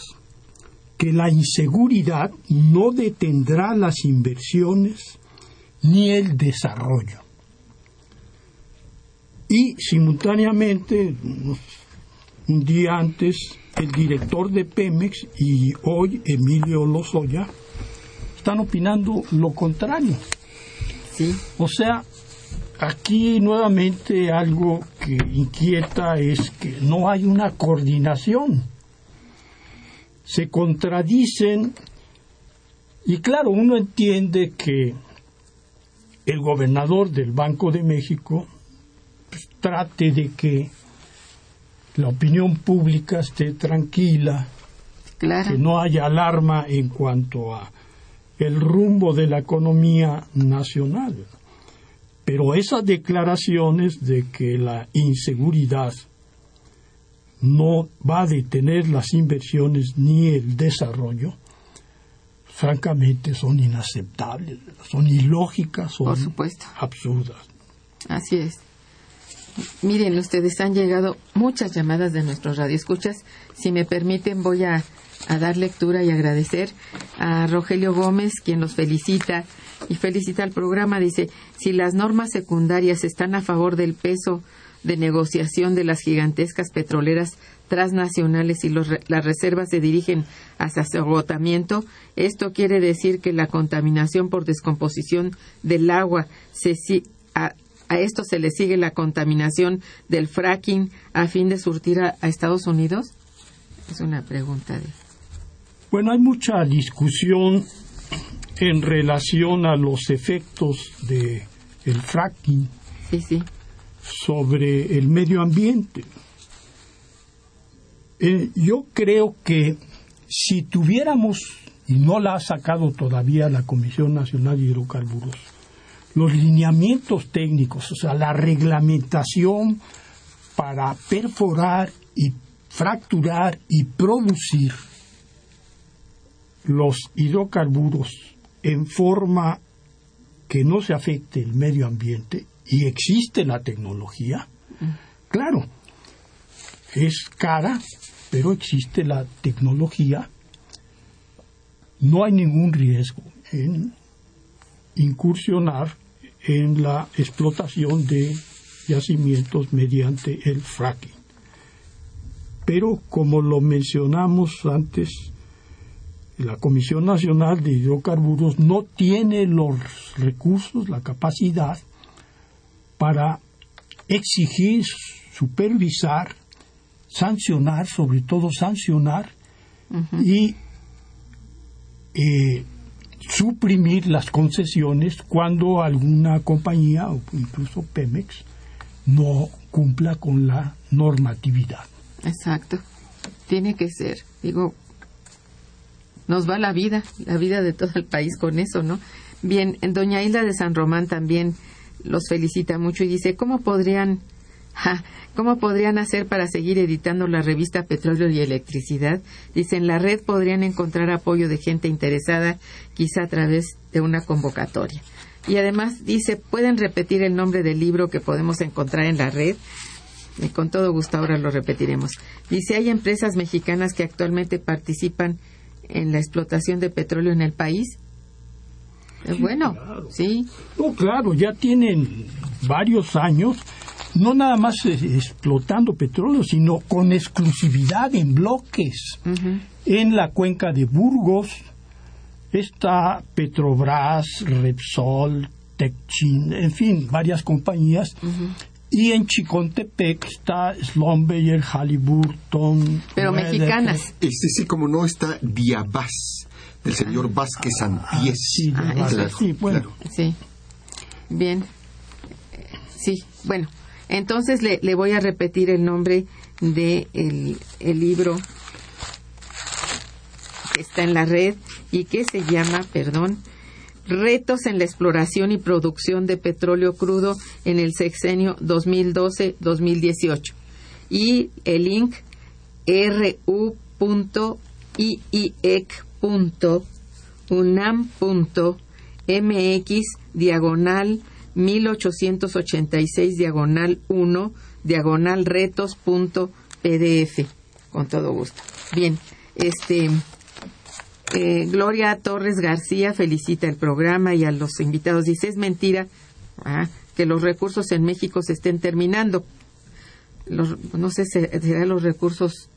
que la inseguridad no detendrá las inversiones ni el desarrollo. Y simultáneamente, un día antes, el director de Pemex y hoy Emilio Lozoya están opinando lo contrario. Sí. O sea, aquí nuevamente algo que inquieta es que no hay una coordinación. Se contradicen y claro, uno entiende que el gobernador del Banco de México pues, trate de que la opinión pública esté tranquila, Claro. que no haya alarma en cuanto a el rumbo de la economía nacional. Pero esas declaraciones de que la inseguridad no va a detener las inversiones ni el desarrollo, francamente son inaceptables, son ilógicas, son Por supuesto. absurdas. Así es. Miren, ustedes han llegado muchas llamadas de nuestros radioescuchas. Si me permiten, voy a, a dar lectura y agradecer a Rogelio Gómez, quien los felicita y felicita al programa. Dice, si las normas secundarias están a favor del peso de negociación de las gigantescas petroleras transnacionales y los las reservas se dirigen hacia su agotamiento, esto quiere decir que la contaminación por descomposición del agua se, a, a esto se le sigue la contaminación del fracking a fin de surtir a Estados Unidos? Es una pregunta de... Bueno, hay mucha discusión en relación a los efectos de el fracking Sí, sí. sobre el medio ambiente. Eh, yo creo que si tuviéramos, y no la ha sacado todavía la Comisión Nacional de Hidrocarburos, los lineamientos técnicos, o sea, la reglamentación para perforar y fracturar y producir los hidrocarburos en forma que no se afecte el medio ambiente y existe la tecnología, claro, es cara, pero existe la tecnología, no hay ningún riesgo en incursionar en la explotación de yacimientos mediante el fracking. Pero como lo mencionamos antes, la Comisión Nacional de Hidrocarburos no tiene los recursos, la capacidad para exigir, supervisar, sancionar, sobre todo sancionar y eh, suprimir las concesiones cuando alguna compañía o incluso Pemex no cumpla con la normatividad. Exacto. Tiene que ser. Digo, nos va la vida, la vida de todo el país con eso, ¿no? Bien, en Doña Hilda de San Román también los felicita mucho y dice, ¿cómo podrían, cómo podrían hacer para seguir editando la revista Petróleo y Electricidad? Dice, en la red podrían encontrar apoyo de gente interesada, quizá a través de una convocatoria. Y además dice, pueden repetir el nombre del libro que podemos encontrar en la red. Y con todo gusto ahora lo repetiremos. Dice, hay empresas mexicanas que actualmente participan en la explotación de petróleo en el país. Es bueno, sí, No, claro, ya tienen varios años, no nada más explotando petróleo, sino con exclusividad en bloques. En la cuenca de Burgos está Petrobras, Repsol, Techin, en fin, varias compañías. Y en Chicontepec está Schlumberger, Halliburton. pero mexicanas. Este sí, como no está Diabás. del señor Vázquez Santiés. Sí, de Ah, Vázquez, claro, sí, bueno. claro. Sí. Bien. Sí, bueno. Entonces le, le voy a repetir el nombre de el, el libro que está en la red y que se llama, perdón, Retos en la exploración y producción de petróleo crudo en el sexenio 2012-2018. Y el link ru.iiec.unam.mx diagonal 1886 diagonal 1 diagonal retos punto pdf con todo gusto bien este eh, Gloria Torres García felicita el programa y a los invitados dice es mentira ah, que los recursos en México se estén terminando los, no sé si serán los recursos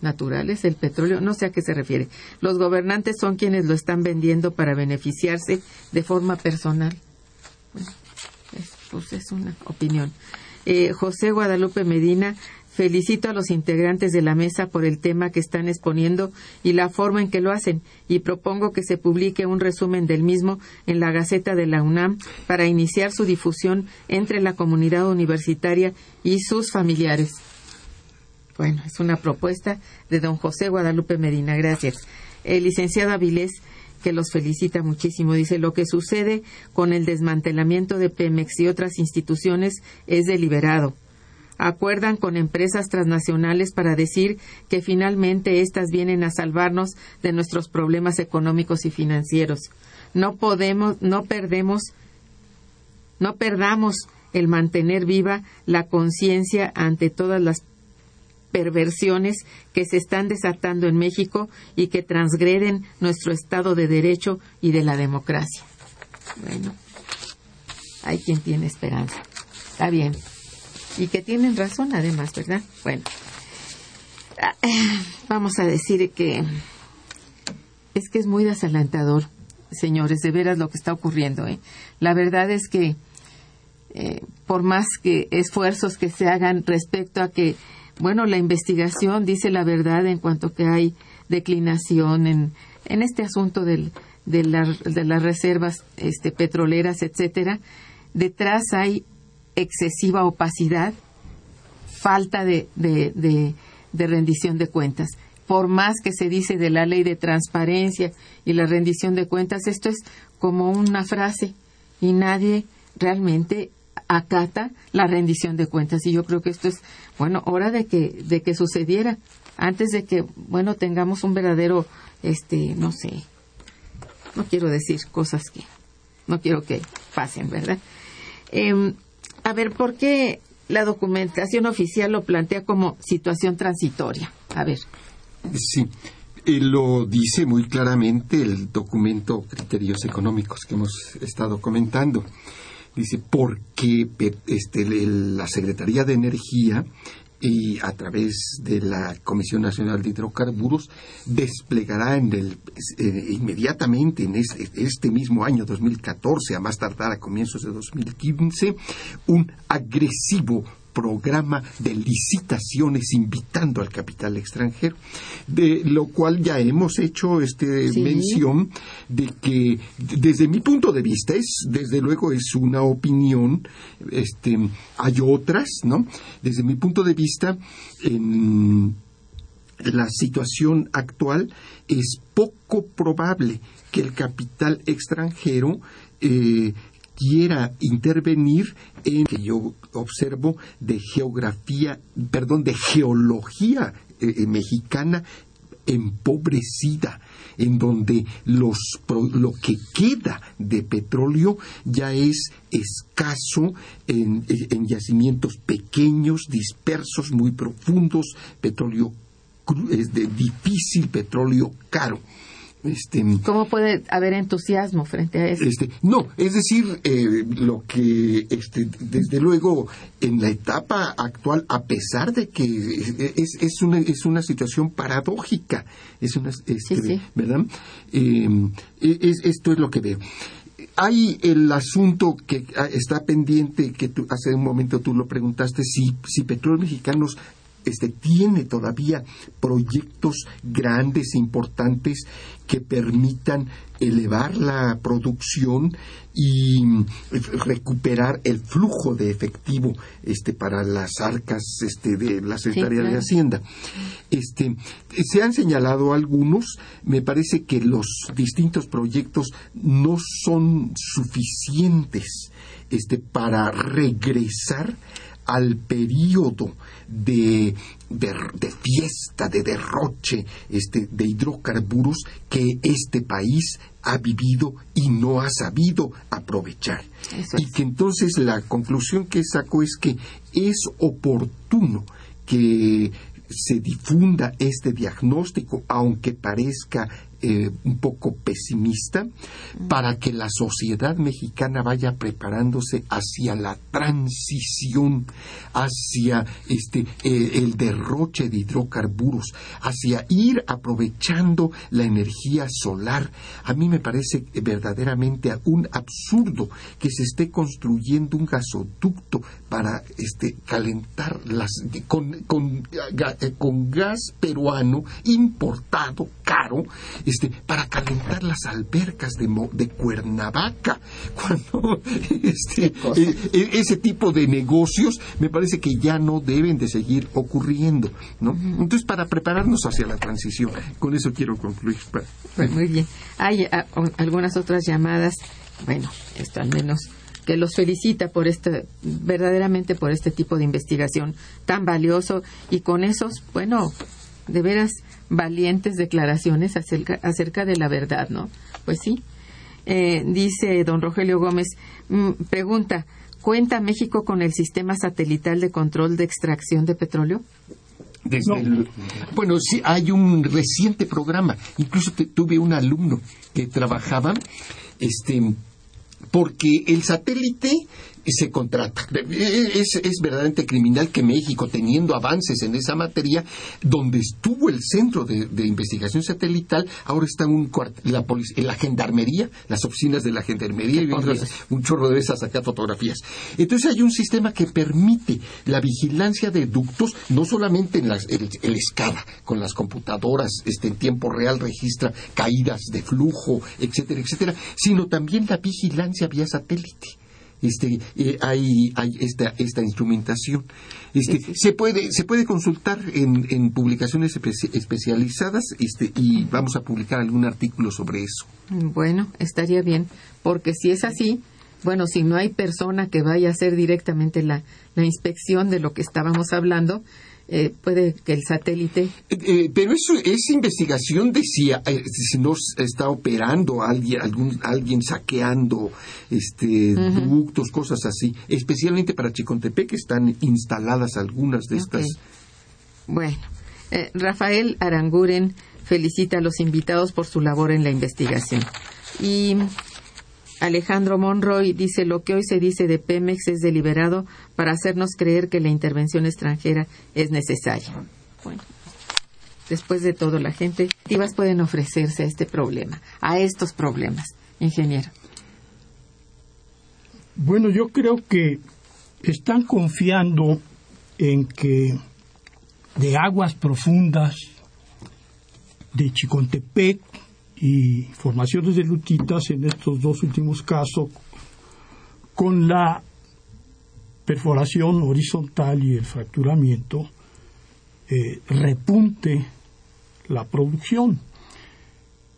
naturales, el petróleo, no sé a qué se refiere. Los gobernantes son quienes lo están vendiendo para beneficiarse de forma personal. Bueno, es, pues es una opinión. Eh, José Guadalupe Medina, felicito a los integrantes de la mesa por el tema que están exponiendo y la forma en que lo hacen y propongo que se publique un resumen del mismo en la Gaceta de la UNAM para iniciar su difusión entre la comunidad universitaria y sus familiares. Bueno, es una propuesta de don José Guadalupe Medina. Gracias. El licenciado Avilés, que los felicita muchísimo, dice, lo que sucede con el desmantelamiento de Pemex y otras instituciones es deliberado. Acuerdan con empresas transnacionales para decir que finalmente éstas vienen a salvarnos de nuestros problemas económicos y financieros. No podemos, no perdemos, no perdamos el mantener viva la conciencia ante todas las perversiones que se están desatando en México y que transgreden nuestro Estado de Derecho y de la democracia. Bueno, hay quien tiene esperanza. Está bien. Y que tienen razón además, ¿verdad? Bueno, ah, vamos a decir que es que es muy desalentador, señores, de veras lo que está ocurriendo. ¿eh? La verdad es que eh, por más que esfuerzos que se hagan respecto a que bueno, la investigación dice la verdad en cuanto que hay declinación en, en este asunto del, de, la, de, las reservas este, petroleras, etcétera. Detrás hay excesiva opacidad, falta de, de, rendición de cuentas. Por más que se dice de la ley de transparencia y la rendición de cuentas, esto es como una frase y nadie realmente acata la rendición de cuentas. Y yo creo que esto es bueno hora de que de que sucediera. Antes de que bueno tengamos un verdadero este no sé no quiero decir cosas que no quiero que pasen verdad eh, a ver por qué la documentación oficial lo plantea como situación transitoria a ver. Sí eh, lo dice muy claramente el documento criterios económicos que hemos estado comentando. Dice porque este, la Secretaría de Energía y a través de la Comisión Nacional de Hidrocarburos desplegará en el, eh, inmediatamente en este, este, mismo año 2014, a más tardar a comienzos de 2015, un agresivo programa de licitaciones invitando al capital extranjero, de lo cual ya hemos hecho este sí. mención de que desde mi punto de vista es desde luego es una opinión, este hay otras, ¿no? Desde mi punto de vista en la situación actual es poco probable que el capital extranjero eh, quiera intervenir en que yo observo de geografía, perdón, de geología eh, mexicana empobrecida, en donde los, lo que queda de petróleo ya es escaso en, en yacimientos pequeños, dispersos, muy profundos, petróleo es de difícil, petróleo caro. Este, ¿Cómo puede haber entusiasmo frente a eso? Este, no, es decir, eh, lo que, este, desde luego, en la etapa actual, a pesar de que es, es, una, es una situación paradójica, es una, este, sí, sí. ¿verdad? Eh, es, esto es lo que veo. Hay el asunto que está pendiente, que tú, hace un momento tú lo preguntaste, si, si Petróleos Mexicanos este, tiene todavía proyectos grandes, importantes, que permitan elevar la producción y recuperar el flujo de efectivo este para las arcas este de la Secretaría de Hacienda. Este se han señalado algunos, me parece que los distintos proyectos no son suficientes este para regresar al periodo de, de, fiesta, de derroche este, de hidrocarburos que este país ha vivido y no ha sabido aprovechar. Y que entonces la conclusión que saco es que es oportuno que se difunda este diagnóstico, aunque parezca eh, un poco pesimista para que la sociedad mexicana vaya preparándose hacia la transición, hacia este eh, el derroche de hidrocarburos, hacia ir aprovechando la energía solar. A mí me parece verdaderamente un absurdo que se esté construyendo un gasoducto para este calentar las con, con, eh, con gas peruano importado caro este, para calentar las albercas de, de Cuernavaca. Cuando este, e, e, ese tipo de negocios me parece que ya no deben de seguir ocurriendo. ¿no? Entonces, para prepararnos hacia la transición, con eso quiero concluir. Pues muy bien. Hay ah, algunas otras llamadas, bueno, esto al menos que los felicita por este, verdaderamente por este tipo de investigación tan valioso y con esos, bueno, de veras valientes declaraciones acerca, acerca de la verdad, ¿no? Pues sí. Eh, dice don Rogelio Gómez, mm, pregunta, ¿cuenta México con el sistema satelital de control de extracción de petróleo? bueno, sí, hay un reciente programa. Incluso tuve un alumno que trabajaba este, porque el satélite se contrata. Es, es, verdaderamente criminal que México, teniendo avances en esa materia, donde estuvo el centro de, investigación satelital, ahora está un la, la gendarmería, las oficinas de la gendarmería, y un chorro de esas acá fotografías. Entonces hay un sistema que permite la vigilancia de ductos, no solamente en las, el, el escala, con las computadoras, este, en tiempo real registra caídas de flujo, etcétera, etcétera, sino también la vigilancia vía satélite este, eh, hay, hay esta, esta instrumentación. Este, Se, puede, se puede consultar en, en publicaciones especializadas este, y vamos a publicar algún artículo sobre eso. Bueno, estaría bien, porque si es así, bueno, si no hay persona que vaya a hacer directamente la, la inspección de lo que estábamos hablando, eh, puede que el satélite. Eh, eh, pero eso es investigación de si, si no está operando alguien, algún, alguien saqueando este, ductos, cosas así. Especialmente para Chicontepec que están instaladas algunas de estas. Bueno, Rafael Aranguren felicita a los invitados por su labor en la investigación. Y Alejandro Monroy dice lo que hoy se dice de Pemex es deliberado para hacernos creer que la intervención extranjera es necesaria. Bueno, después de todo, la gente activas pueden ofrecerse a este problema, a estos problemas, ingeniero. Bueno, yo creo que están confiando en que de aguas profundas de Chicontepec y formaciones de lutitas en estos dos últimos casos con la perforación horizontal y el fracturamiento eh, repunte la producción.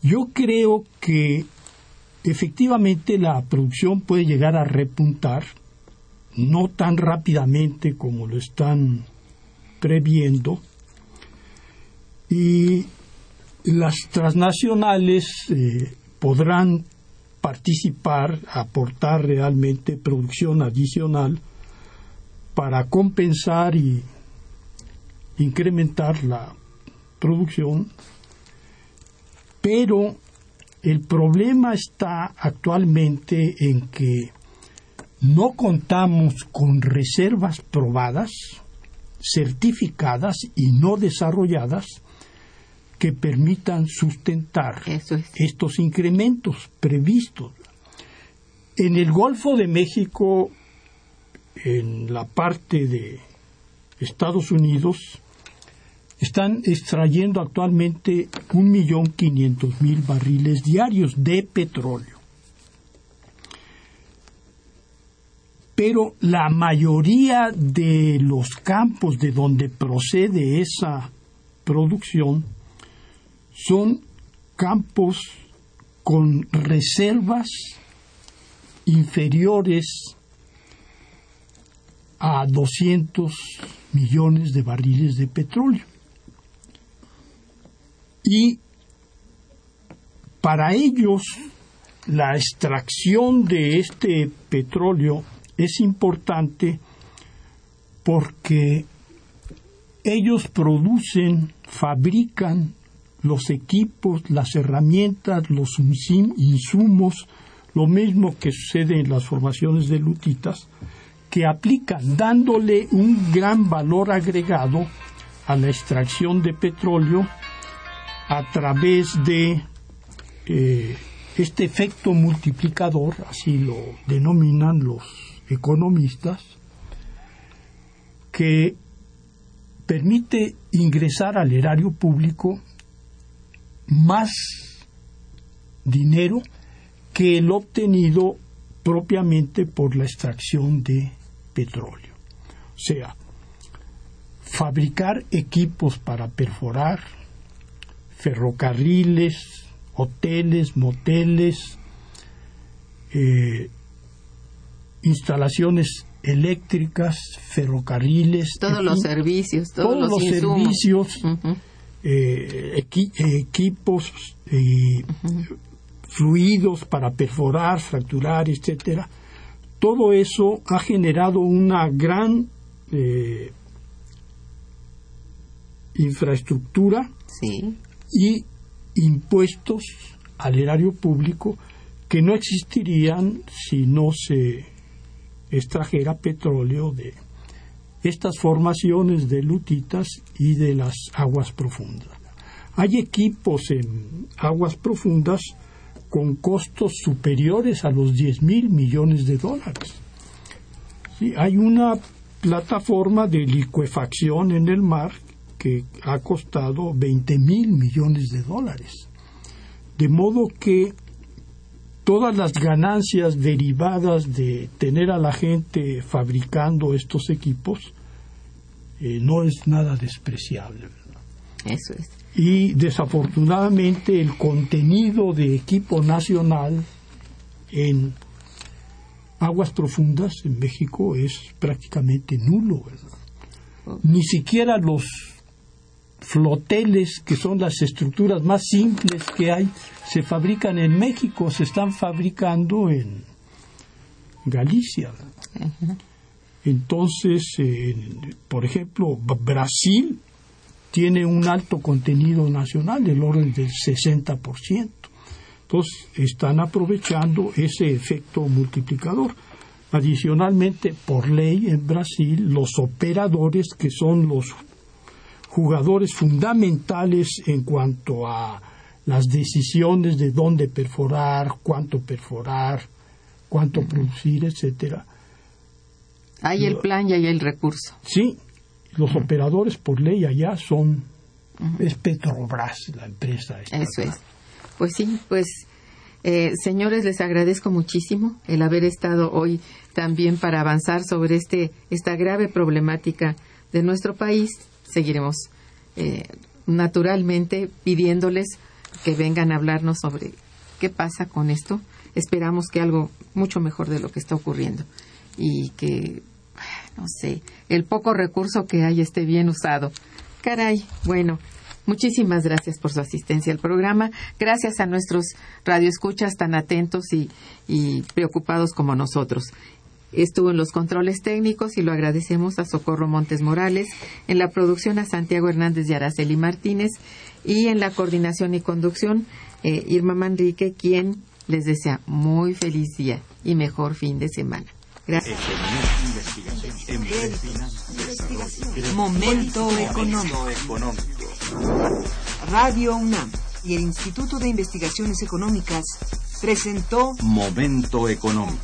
Yo creo que efectivamente la producción puede llegar a repuntar, no tan rápidamente como lo están previendo, y las transnacionales eh, podrán participar, aportar realmente producción adicional para compensar y incrementar la producción, pero el problema está actualmente en que no contamos con reservas probadas, certificadas y no desarrolladas que permitan sustentar estos incrementos previstos. En el Golfo de México, en la parte de Estados Unidos, están extrayendo actualmente 1.500.000 barriles diarios de petróleo. Pero la mayoría de los campos de donde procede esa producción son campos con reservas inferiores a 200 millones de barriles de petróleo. Y para ellos la extracción de este petróleo es importante porque ellos producen, fabrican los equipos, las herramientas, los insumos, lo mismo que sucede en las formaciones de lutitas, que aplican dándole un gran valor agregado a la extracción de petróleo a través de eh, este efecto multiplicador, así lo denominan los economistas, que permite ingresar al erario público más dinero que el obtenido propiamente por la extracción de petróleo. O sea, fabricar equipos para perforar, ferrocarriles, hoteles, moteles, eh, instalaciones eléctricas, ferrocarriles, todos los servicios, todos, los, servicios, eh, equipos, eh, fluidos para perforar, fracturar, etcétera. Todo eso ha generado una gran eh, infraestructura y impuestos al erario público que no existirían si no se extrajera petróleo de estas formaciones de lutitas y de las aguas profundas. Hay equipos en aguas profundas con costos superiores a los 10 mil millones de dólares. hay una plataforma de licuefacción en el mar que ha costado 20 mil millones de dólares. De modo que todas las ganancias derivadas de tener a la gente fabricando estos equipos eh, no es nada despreciable. Eso es. Y desafortunadamente el contenido de equipo nacional en aguas profundas en México es prácticamente nulo. Oh. Ni siquiera los floteles, que son las estructuras más simples que hay, se fabrican en México, se están fabricando en Galicia. Entonces, por ejemplo, Brasil tiene un alto contenido nacional del orden del 60%. Entonces, están aprovechando ese efecto multiplicador. Adicionalmente, por ley en Brasil, los operadores, que son los jugadores fundamentales en cuanto a las decisiones de dónde perforar, cuánto perforar, cuánto producir, etcétera. Hay el plan y hay el recurso. Sí, los operadores por ley allá son es Petrobras la empresa. Eso es. Pues sí, pues eh, señores, les agradezco muchísimo el haber estado hoy también para avanzar sobre este esta grave problemática de nuestro país. Seguiremos eh, naturalmente pidiéndoles que vengan a hablarnos sobre qué pasa con esto. Esperamos que algo mucho mejor de lo que está ocurriendo y que, no sé, el poco recurso que hay esté bien usado. Caray, bueno, muchísimas gracias por su asistencia al programa. Gracias a nuestros radioescuchas tan atentos y, y preocupados como nosotros. Estuvo en los controles técnicos y lo agradecemos a Socorro Montes Morales, en la producción a Santiago Hernández y Araceli Martínez y en la coordinación y conducción eh, Irma Manrique, quien les desea muy feliz día y mejor fin de semana. Gracias. Momento económico. Radio UNAM y el Instituto de Investigaciones Económicas presentó Momento económico.